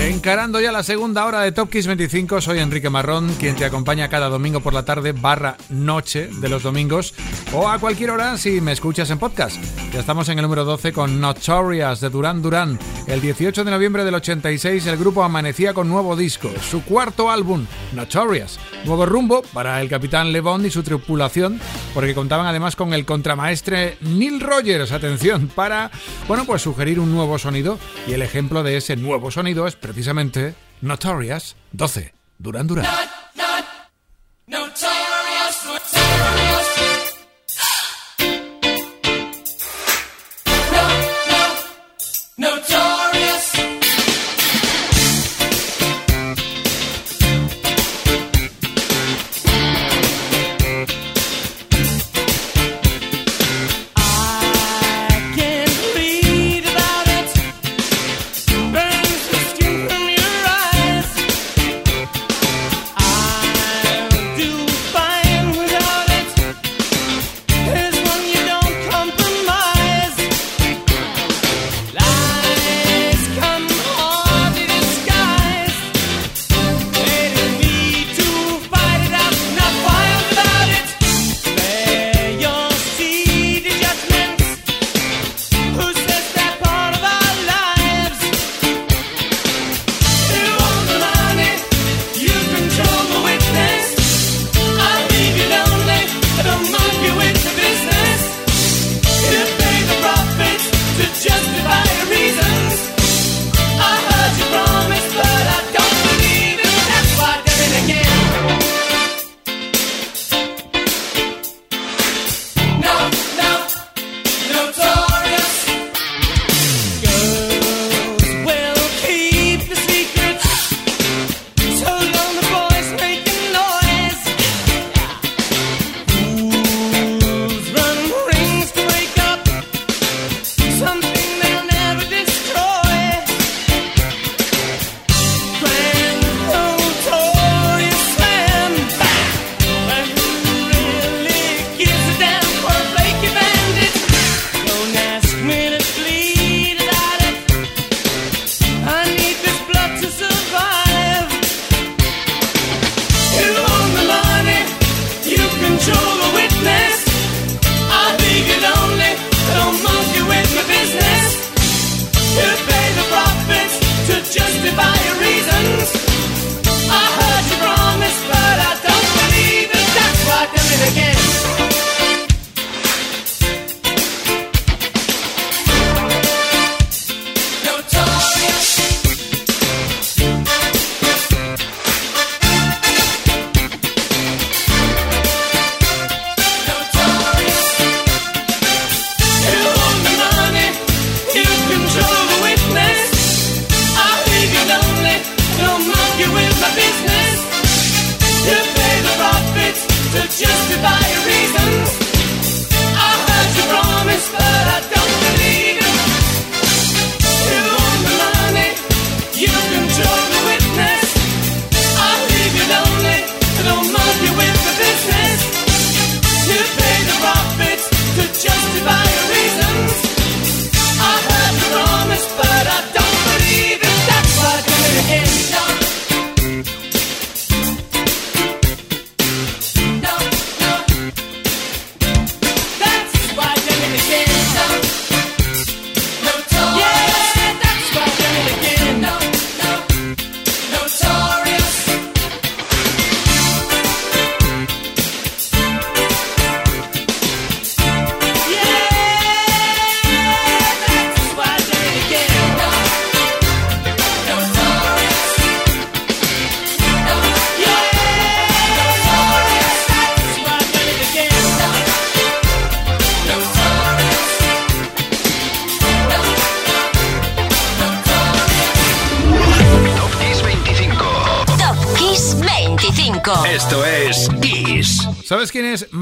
Encarando ya la segunda hora de Top Kiss 25, soy Enrique Marrón, quien te acompaña cada domingo por la tarde barra noche de los domingos o a cualquier hora si me escuchas en podcast. Ya estamos en el número 12 con Notorious de Duran Duran. El 18 de noviembre del 86 el grupo amanecía con nuevo disco, su cuarto álbum, Notorious. Nuevo rumbo para el capitán Levon y su tripulación, porque contaban además con el contramaestre Neil Rogers, atención, para, bueno, pues sugerir un nuevo sonido y el ejemplo de ese nuevo sonido es precisamente Notorious 12, Duran Duran. ¿Sabes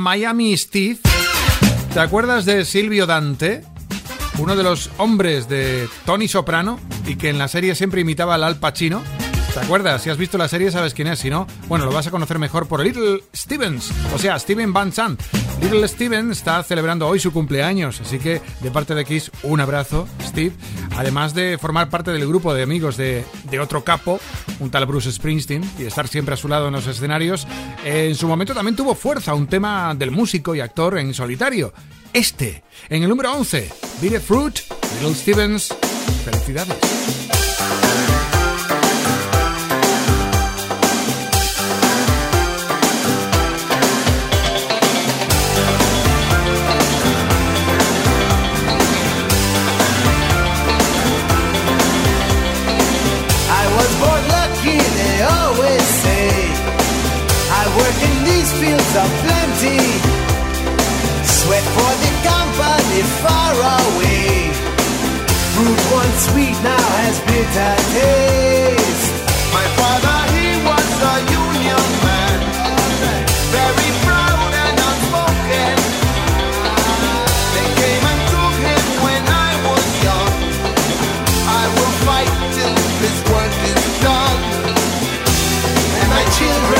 Miami Steve? ¿Te acuerdas de Silvio Dante? Uno de los hombres de Tony Soprano y que en la serie siempre imitaba al Al Pacino. ¿Te acuerdas? Si has visto la serie sabes quién es, si no, bueno, lo vas a conocer mejor por Little Stevens, o sea, Steven Van Sant. Little Steven está celebrando hoy su cumpleaños, así que de parte de Kiss, un abrazo, Steve. Además de formar parte del grupo de amigos de, otro capo, un tal Bruce Springsteen, y estar siempre a su lado en los escenarios, en su momento también tuvo fuerza un tema del músico y actor en solitario. Este, en el número 11, Beat Fruit, Little Stevens. Felicidades. Fields of plenty. Sweat for the company far away. Fruit once sweet now has bitter taste. My father, he was a union man. Very proud and outspoken. They came and took him when I was young. I will fight till this work is done. And my children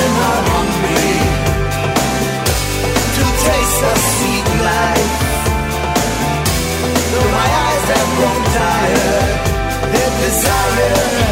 I'm tired their desire.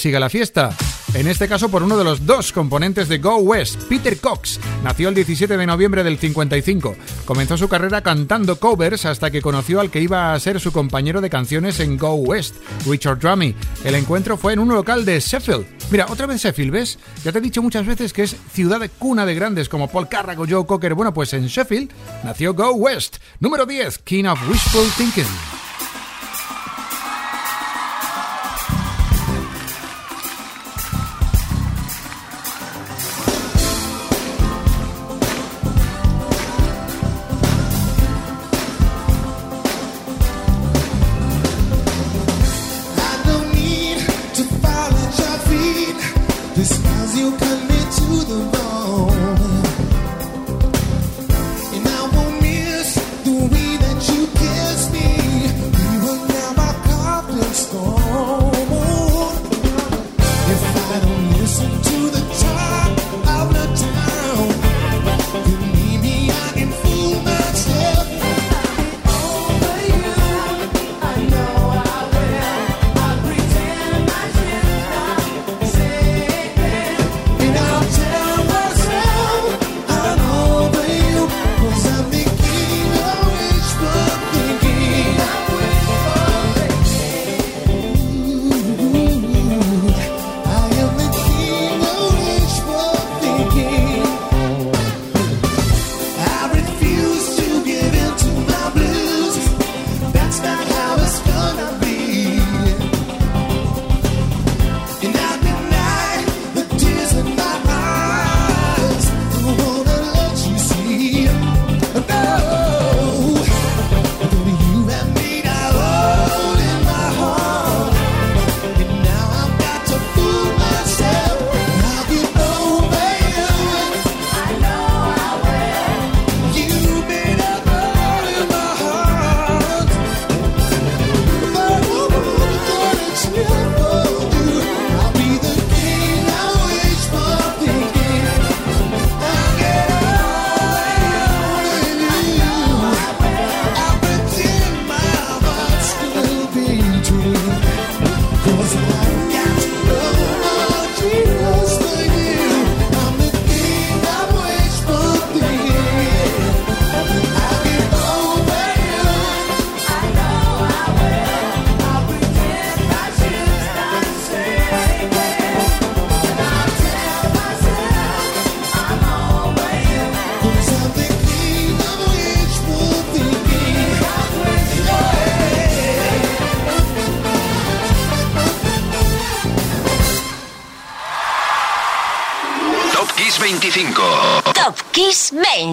Siga la fiesta. En este caso por uno de los dos componentes de Go West, Peter Cox. Nació el 17 de noviembre del 55. Comenzó su carrera cantando covers hasta que conoció al que iba a ser su compañero de canciones en Go West, Richard Drummy. El encuentro fue en un local de Sheffield. Mira, otra vez Sheffield, ¿ves? Ya te he dicho muchas veces que es ciudad de cuna de grandes como Paul Carrack o Joe Cocker. Bueno, pues en Sheffield nació Go West. Número 10, King of Wishful Thinking. this night.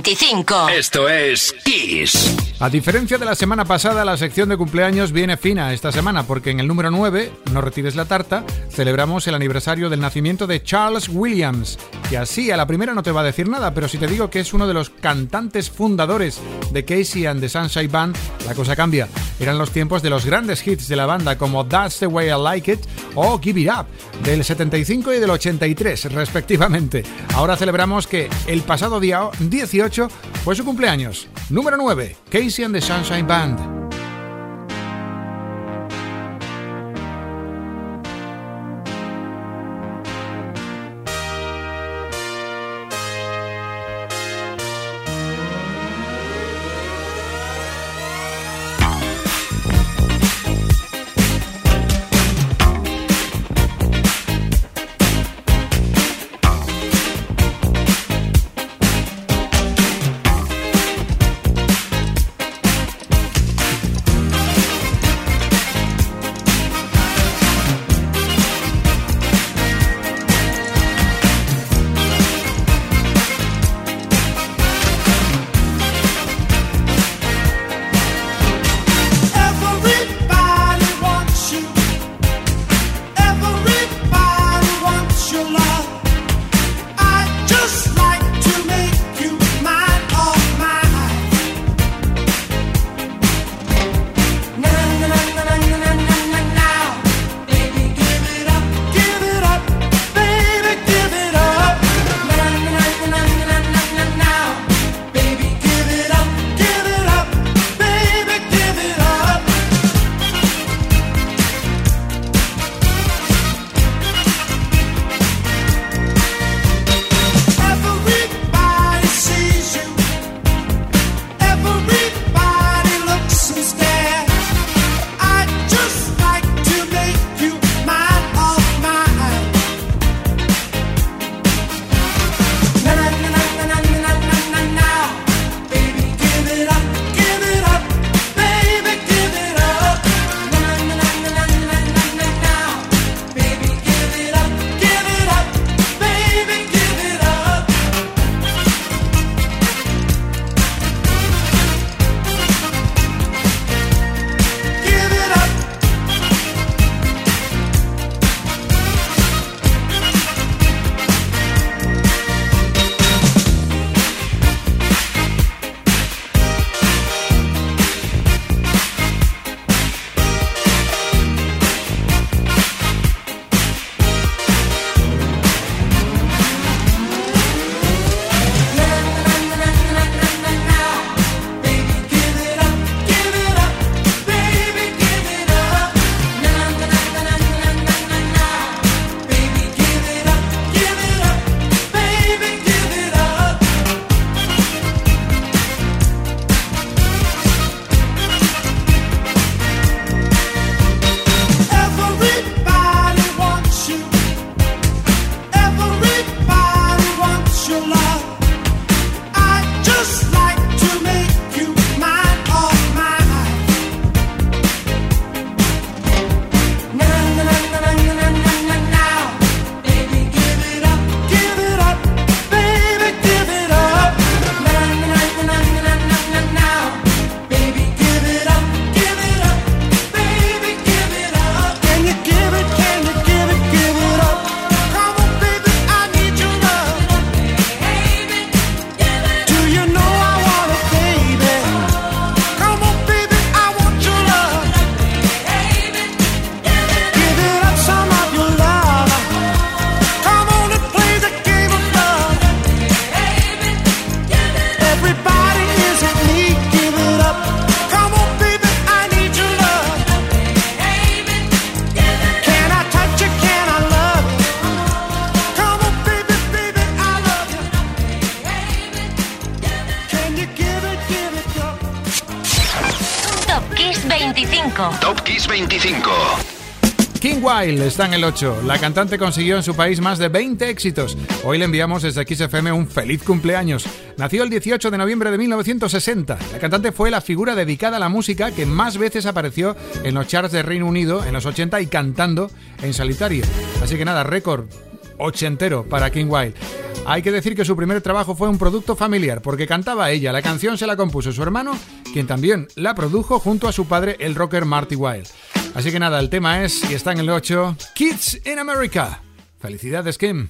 25. Esto es Kiss. A diferencia de la semana pasada, la sección de cumpleaños viene fina esta semana, porque en el número 9, No retires la tarta, celebramos el aniversario del nacimiento de Charles Williams. Y así, a la primera no te va a decir nada, pero si te digo que es uno de los cantantes fundadores de Casey and the Sunshine Band, la cosa cambia. Eran los tiempos de los grandes hits de la banda como That's the Way I Like It o Give It Up, del 75 y del 83 respectivamente. Ahora celebramos que el pasado día 18 fue su cumpleaños. Número 9, Casey and the Sunshine Band. Wild está en el 8. La cantante consiguió en su país más de 20 éxitos. Hoy le enviamos desde XFM un feliz cumpleaños. Nació el 18 de noviembre de 1960. La cantante fue la figura dedicada a la música que más veces apareció en los charts de Reino Unido en los 80 y cantando en solitario. Así que nada, récord ochentero para King Wild. Hay que decir que su primer trabajo fue un producto familiar, porque cantaba ella. La canción se la compuso su hermano, quien también la produjo junto a su padre, el rocker Marty Wild. Así que nada, el tema es, y está en el 8, Kids in America. Felicidades, Kim.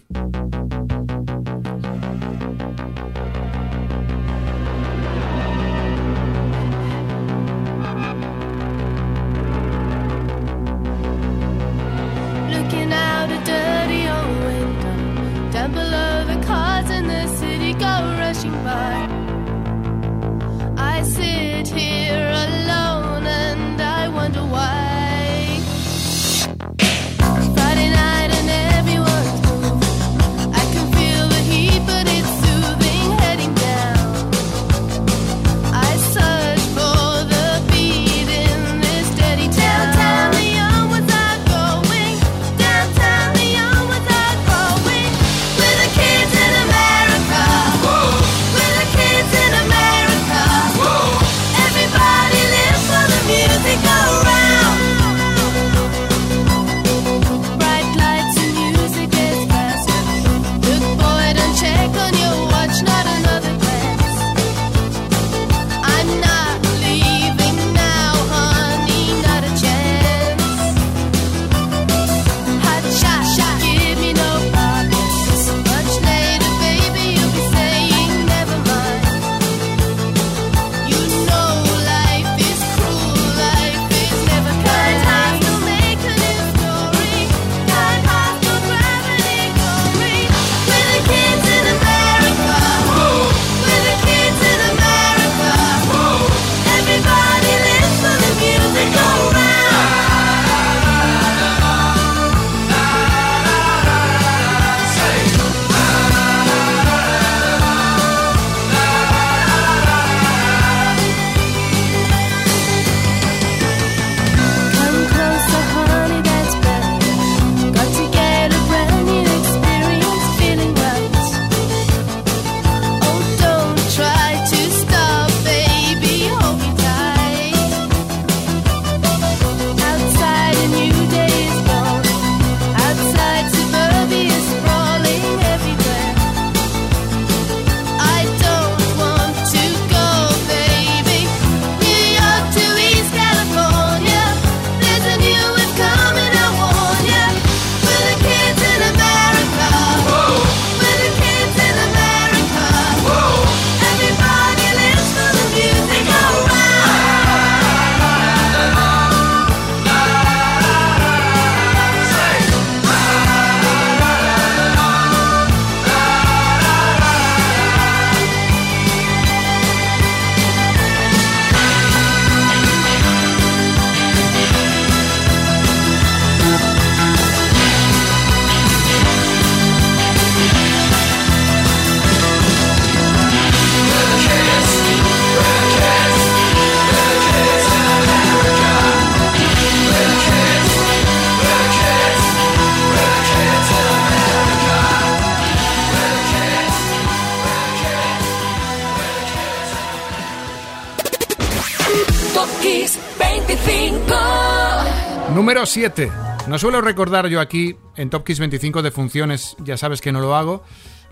7. No suelo recordar yo aquí en Top Kiss 25 de funciones, ya sabes que no lo hago.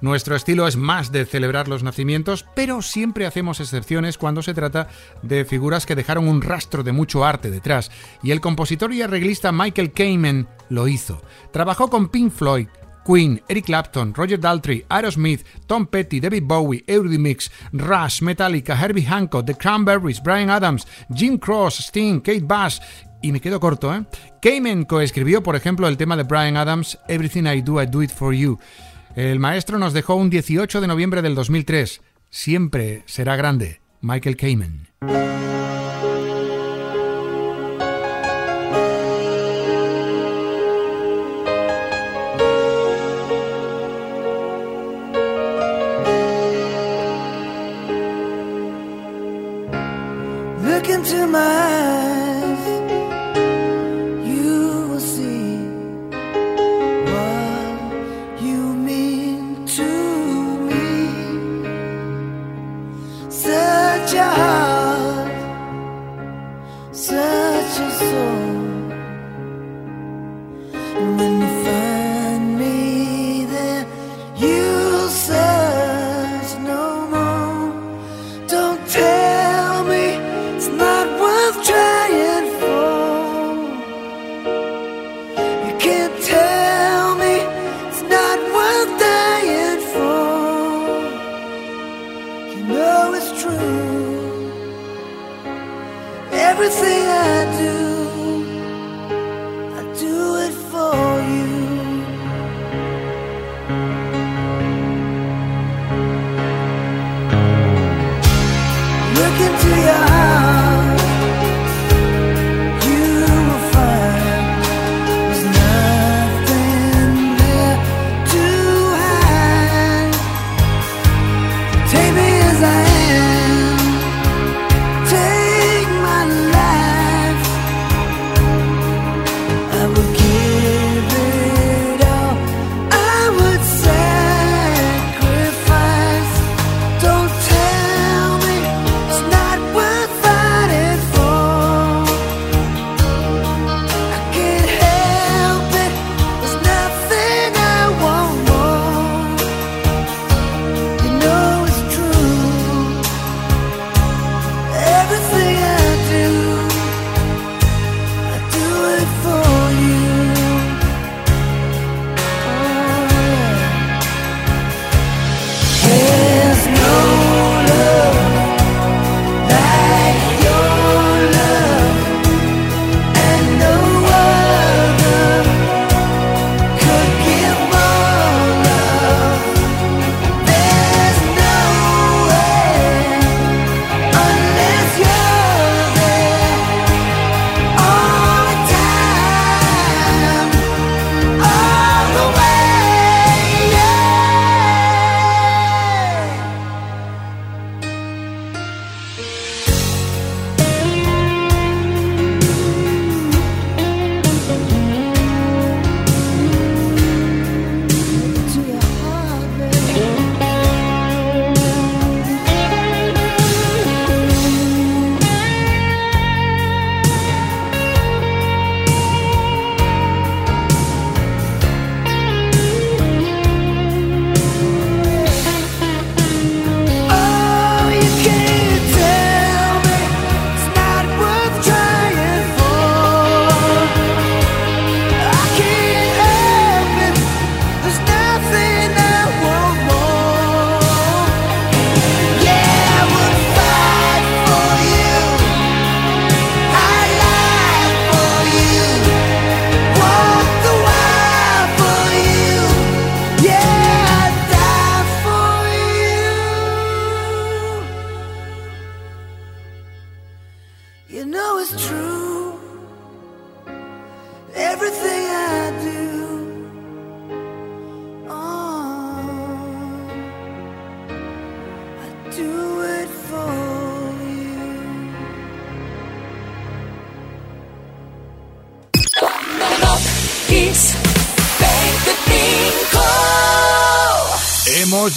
Nuestro estilo es más de celebrar los nacimientos, pero siempre hacemos excepciones cuando se trata de figuras que dejaron un rastro de mucho arte detrás. Y el compositor y arreglista Michael Kamen lo hizo. Trabajó con Pink Floyd, Queen, Eric Clapton, Roger Daltrey, Aerosmith, Tom Petty, David Bowie, Eurythmics, Rush, Metallica, Herbie Hancock, The Cranberries, Brian Adams, Jim Cross, Sting, Kate Bush y me quedo corto, ¿eh? Kamen coescribió, por ejemplo, el tema de Brian Adams, Everything I Do, I Do It For You. El maestro nos dejó un 18 de noviembre del 2003. Siempre será grande. Michael Kamen.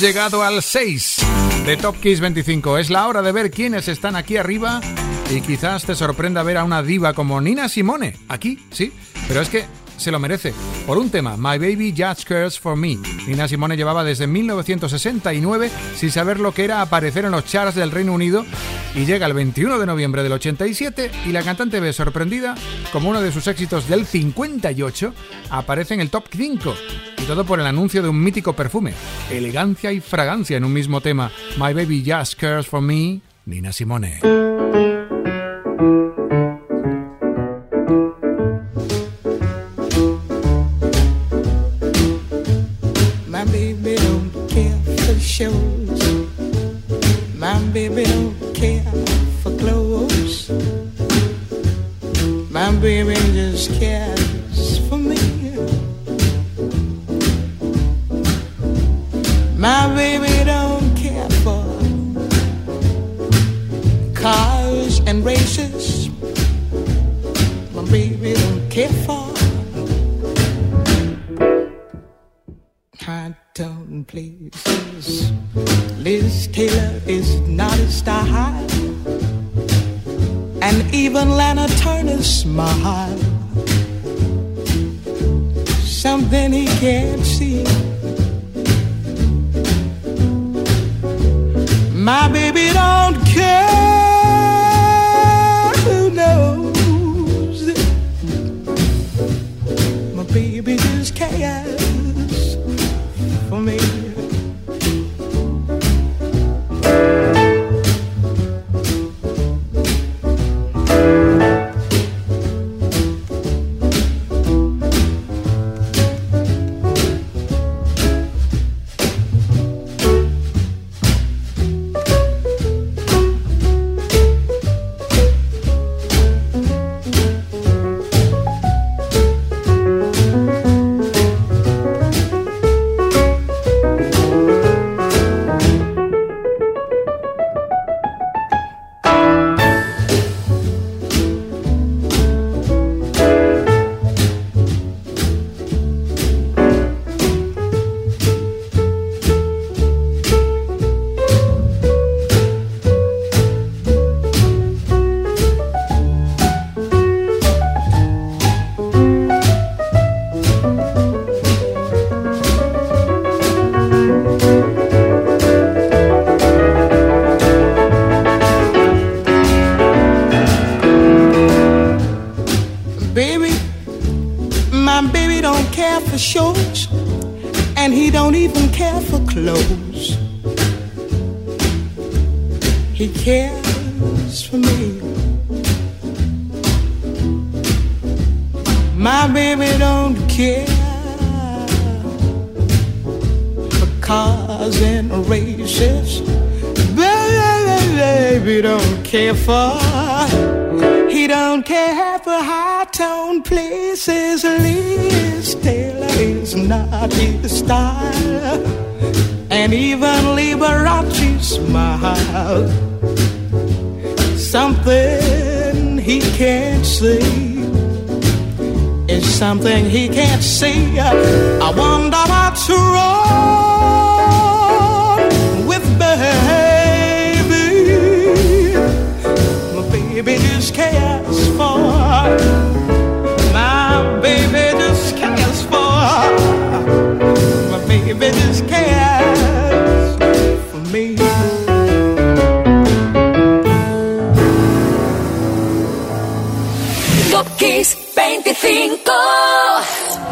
Llegado al 6 de Top Kiss 25. Es la hora de ver quiénes están aquí arriba y quizás te sorprenda ver a una diva como Nina Simone. Aquí, sí, pero es que se lo merece. Por un tema, My Baby Just Cares for Me. Nina Simone llevaba desde 1969 sin saber lo que era aparecer en los charts del Reino Unido y llega el 21 de noviembre del 87 y la cantante ve sorprendida como uno de sus éxitos del 58 aparece en el top 5 y todo por el anuncio de un mítico perfume, elegancia y fragancia en un mismo tema, My Baby Just Cares for Me, Nina Simone. My baby don't care for shows. Kiss 25.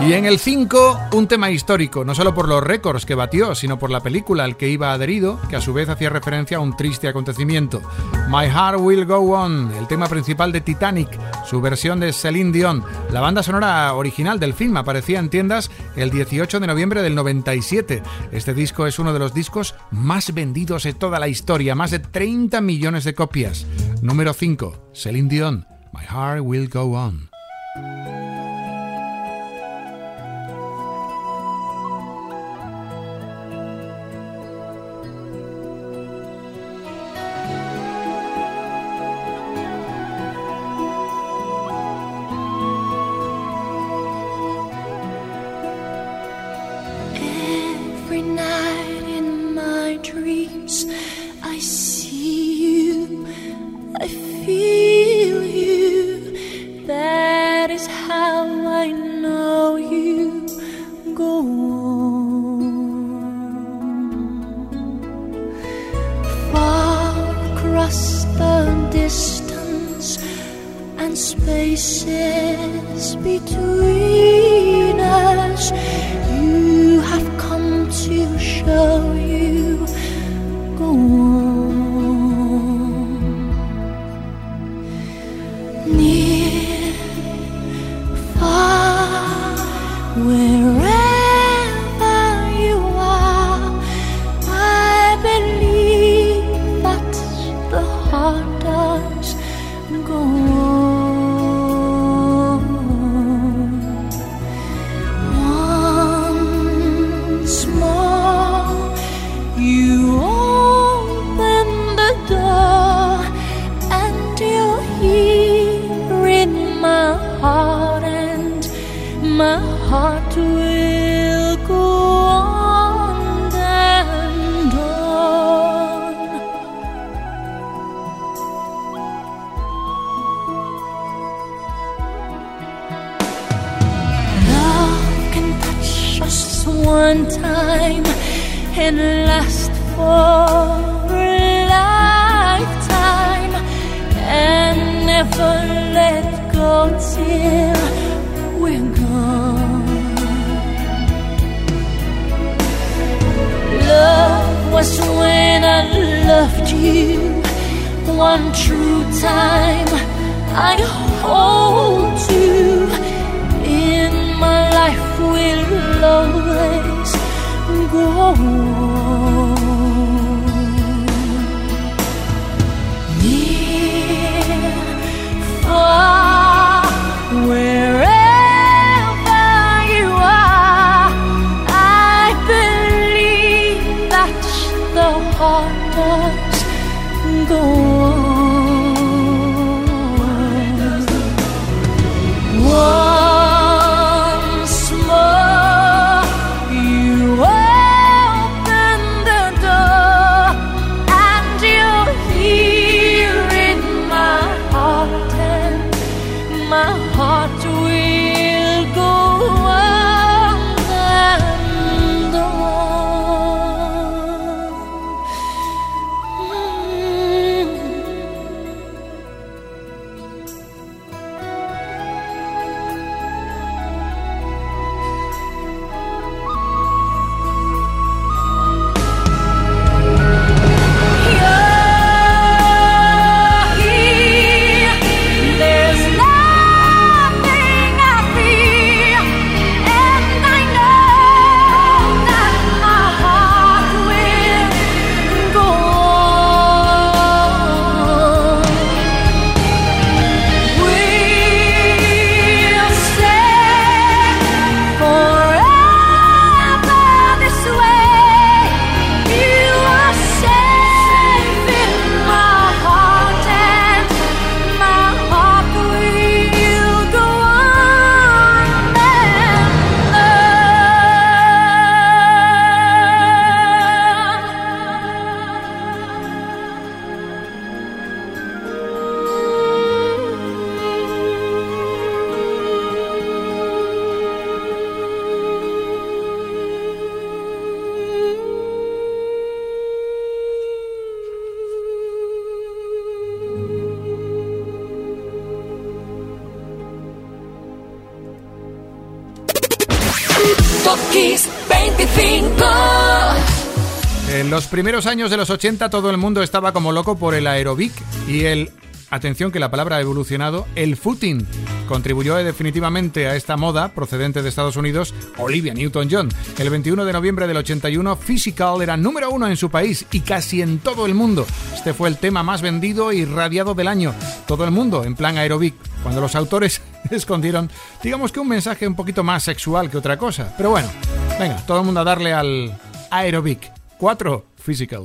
Y en el 5, un tema histórico, no solo por los récords que batió, sino por la película al que iba adherido, que a su vez hacía referencia a un triste acontecimiento. My Heart Will Go On, el tema principal de Titanic, su versión de Celine Dion. La banda sonora original del film aparecía en tiendas el 18 de noviembre del 97. Este disco es uno de los discos más vendidos de toda la historia, más de 30 millones de copias. Número 5, Celine Dion, My Heart Will Go On. Top Kiss 25. En los primeros años de los 80 todo el mundo estaba como loco por el aerobic y el, atención que la palabra ha evolucionado, el footing. Contribuyó definitivamente a esta moda procedente de Estados Unidos Olivia Newton-John. El 21 de noviembre del 81 Physical era número uno en su país y casi en todo el mundo. Este fue el tema más vendido y radiado del año. Todo el mundo en plan aerobic. Cuando los autores escondieron, digamos que un mensaje un poquito más sexual que otra cosa. Pero bueno, venga, todo el mundo a darle al aerobic. 4. Physical.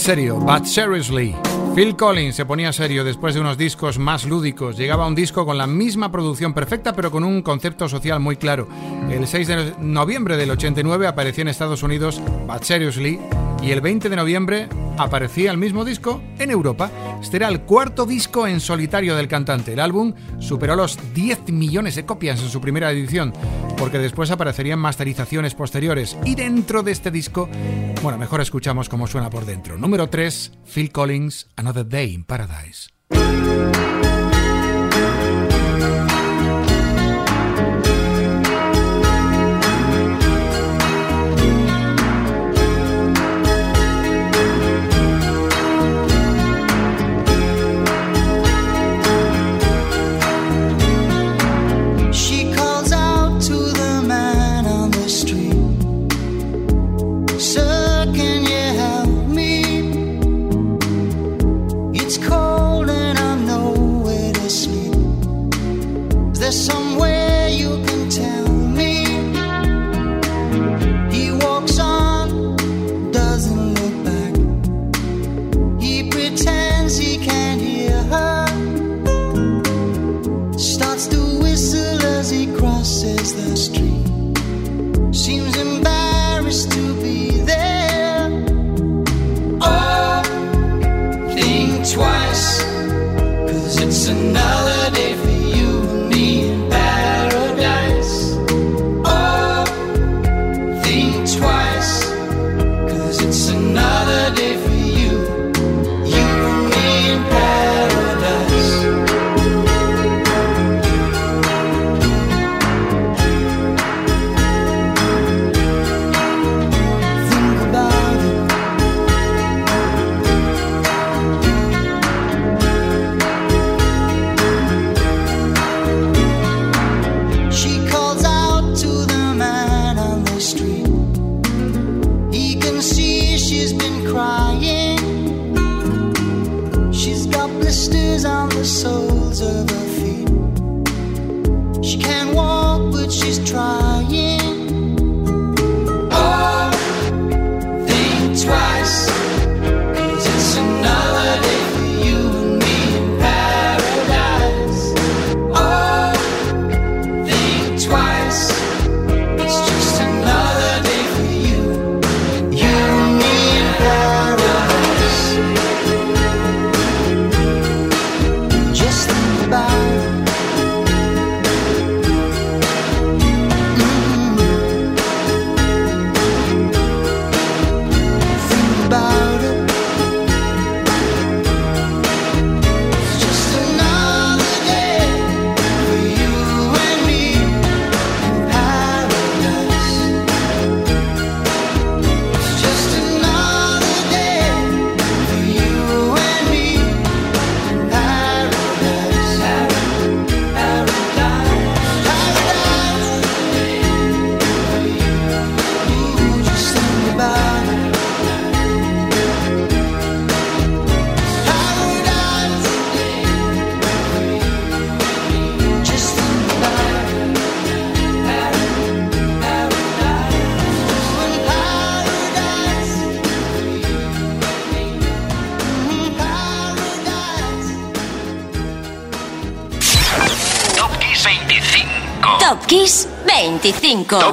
Serio, but seriously. Phil Collins se ponía serio después de unos discos más lúdicos. Llegaba un disco con la misma producción perfecta, pero con un concepto social muy claro. El 6 de noviembre del 89 apareció en Estados Unidos But Seriously y el 20 de noviembre aparecía el mismo disco en Europa. Este era el cuarto disco en solitario del cantante. El álbum superó los 10 millones de copias en su primera edición, porque después aparecerían masterizaciones posteriores. Y dentro de este disco, bueno, mejor escuchamos cómo suena por dentro. Número 3, Phil Collins, Another Day in Paradise. Somewhere you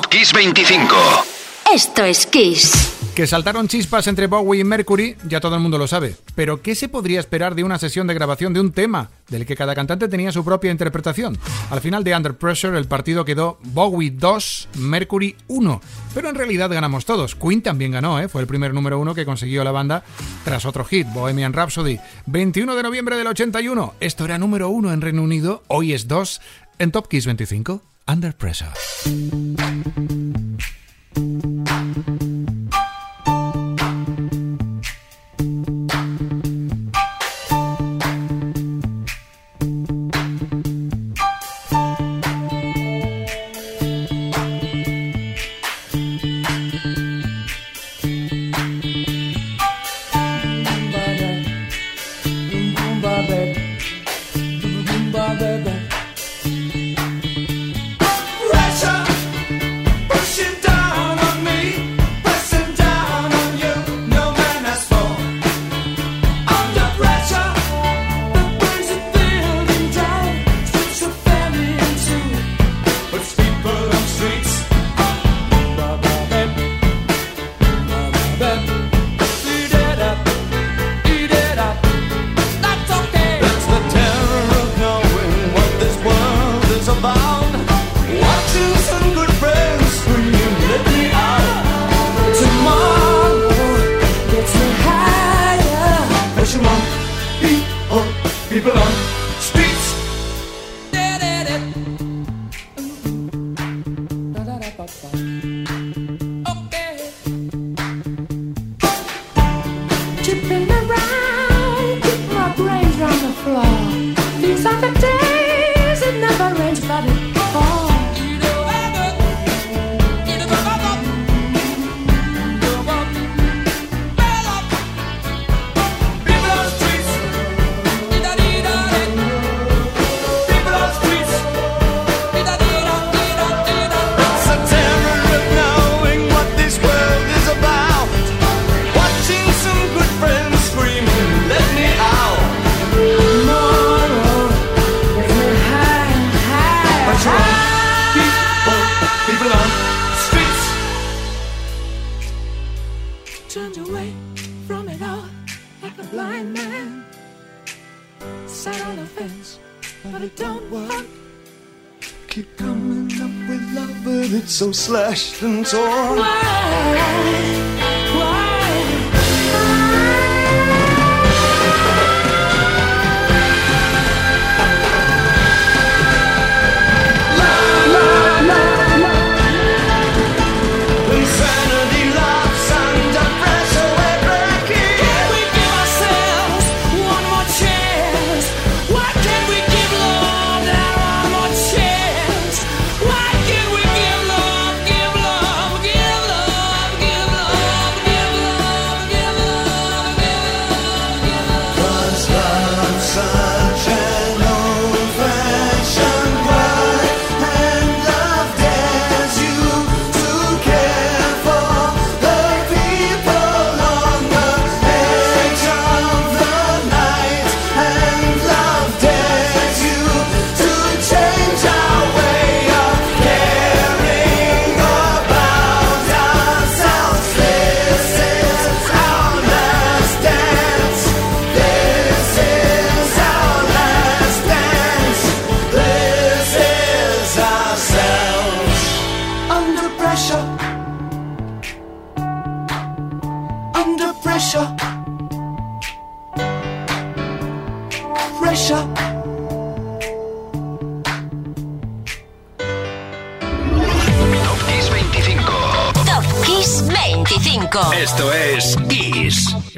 Top Kiss 25. Esto es Kiss. Que saltaron chispas entre Bowie y Mercury, ya todo el mundo lo sabe. Pero ¿qué se podría esperar de una sesión de grabación de un tema, del que cada cantante tenía su propia interpretación? Al final de Under Pressure, el partido quedó Bowie 2, Mercury 1. Pero en realidad ganamos todos. Queen también ganó, ¿eh? fue el primer número uno que consiguió la banda tras otro hit, Bohemian Rhapsody. 21 de noviembre del 81. Esto era número uno en Reino Unido, hoy es 2 en Top Kiss 25, Under Pressure. questions or why.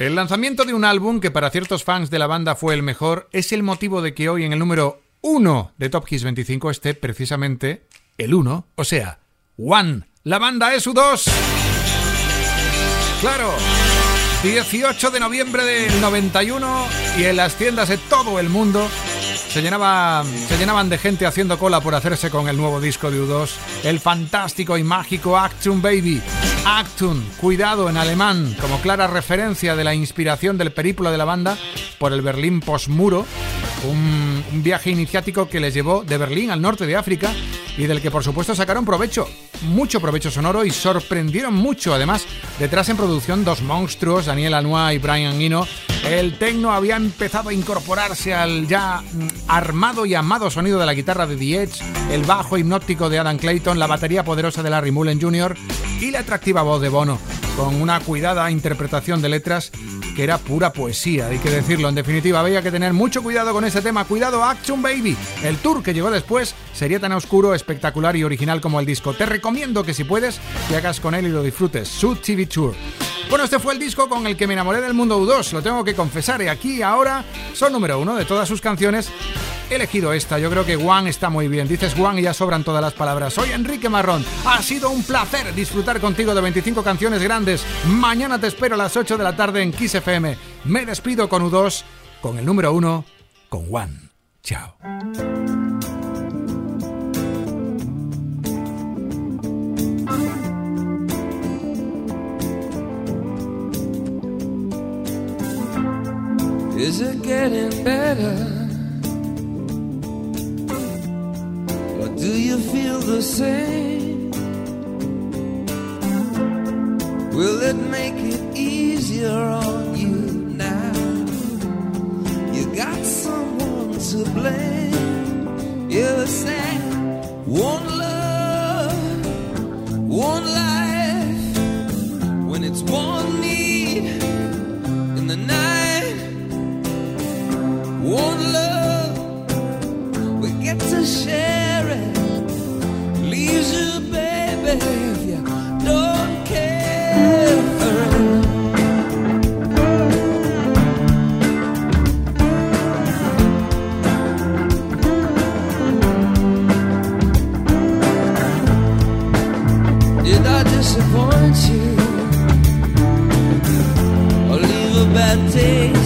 El lanzamiento de un álbum que para ciertos fans de la banda fue el mejor es el motivo de que hoy en el número 1 de Top Kiss 25 esté precisamente el 1, o sea, One. La banda es U2. Claro. 18 de noviembre del 91 y en las tiendas de todo el mundo se, llenaba, se llenaban de gente haciendo cola por hacerse con el nuevo disco de U2, el fantástico y mágico Actun Baby. Actun, cuidado en alemán, como clara referencia de la inspiración del periplo de la banda por el Berlín postmuro, un, un viaje iniciático que les llevó de Berlín al norte de África y del que por supuesto sacaron provecho, mucho provecho sonoro y sorprendieron mucho. Además, detrás en producción dos monstruos, Daniel Lanois y Brian Eno. El tecno había empezado a incorporarse al ya armado y amado sonido de la guitarra de The Edge, el bajo hipnótico de Adam Clayton, la batería poderosa de Larry Mullen Jr. y la atractiva voz de Bono, con una cuidada interpretación de letras que era pura poesía, hay que decirlo. En definitiva, había que tener mucho cuidado con ese tema. Cuidado, Action Baby. El tour que llegó después sería tan oscuro, espectacular y original como el disco. Te recomiendo que si puedes, te hagas con él y lo disfrutes. Su TV Tour. Bueno, este fue el disco con el que me enamoré del mundo U2, lo tengo que confesar. Y aquí ahora son número uno de todas sus canciones. He elegido esta, yo creo que One está muy bien. Dices One y ya sobran todas las palabras. Soy Enrique Marrón. Ha sido un placer disfrutar contigo de 25 canciones grandes. Mañana te espero a las 8 de la tarde en Kiss FM. Me despido con U2, con el número uno, con One. Chao. Is it getting better? Or do you feel the same? Will it make it easier on you now? You got someone to blame. You said one love, one life. When it's one a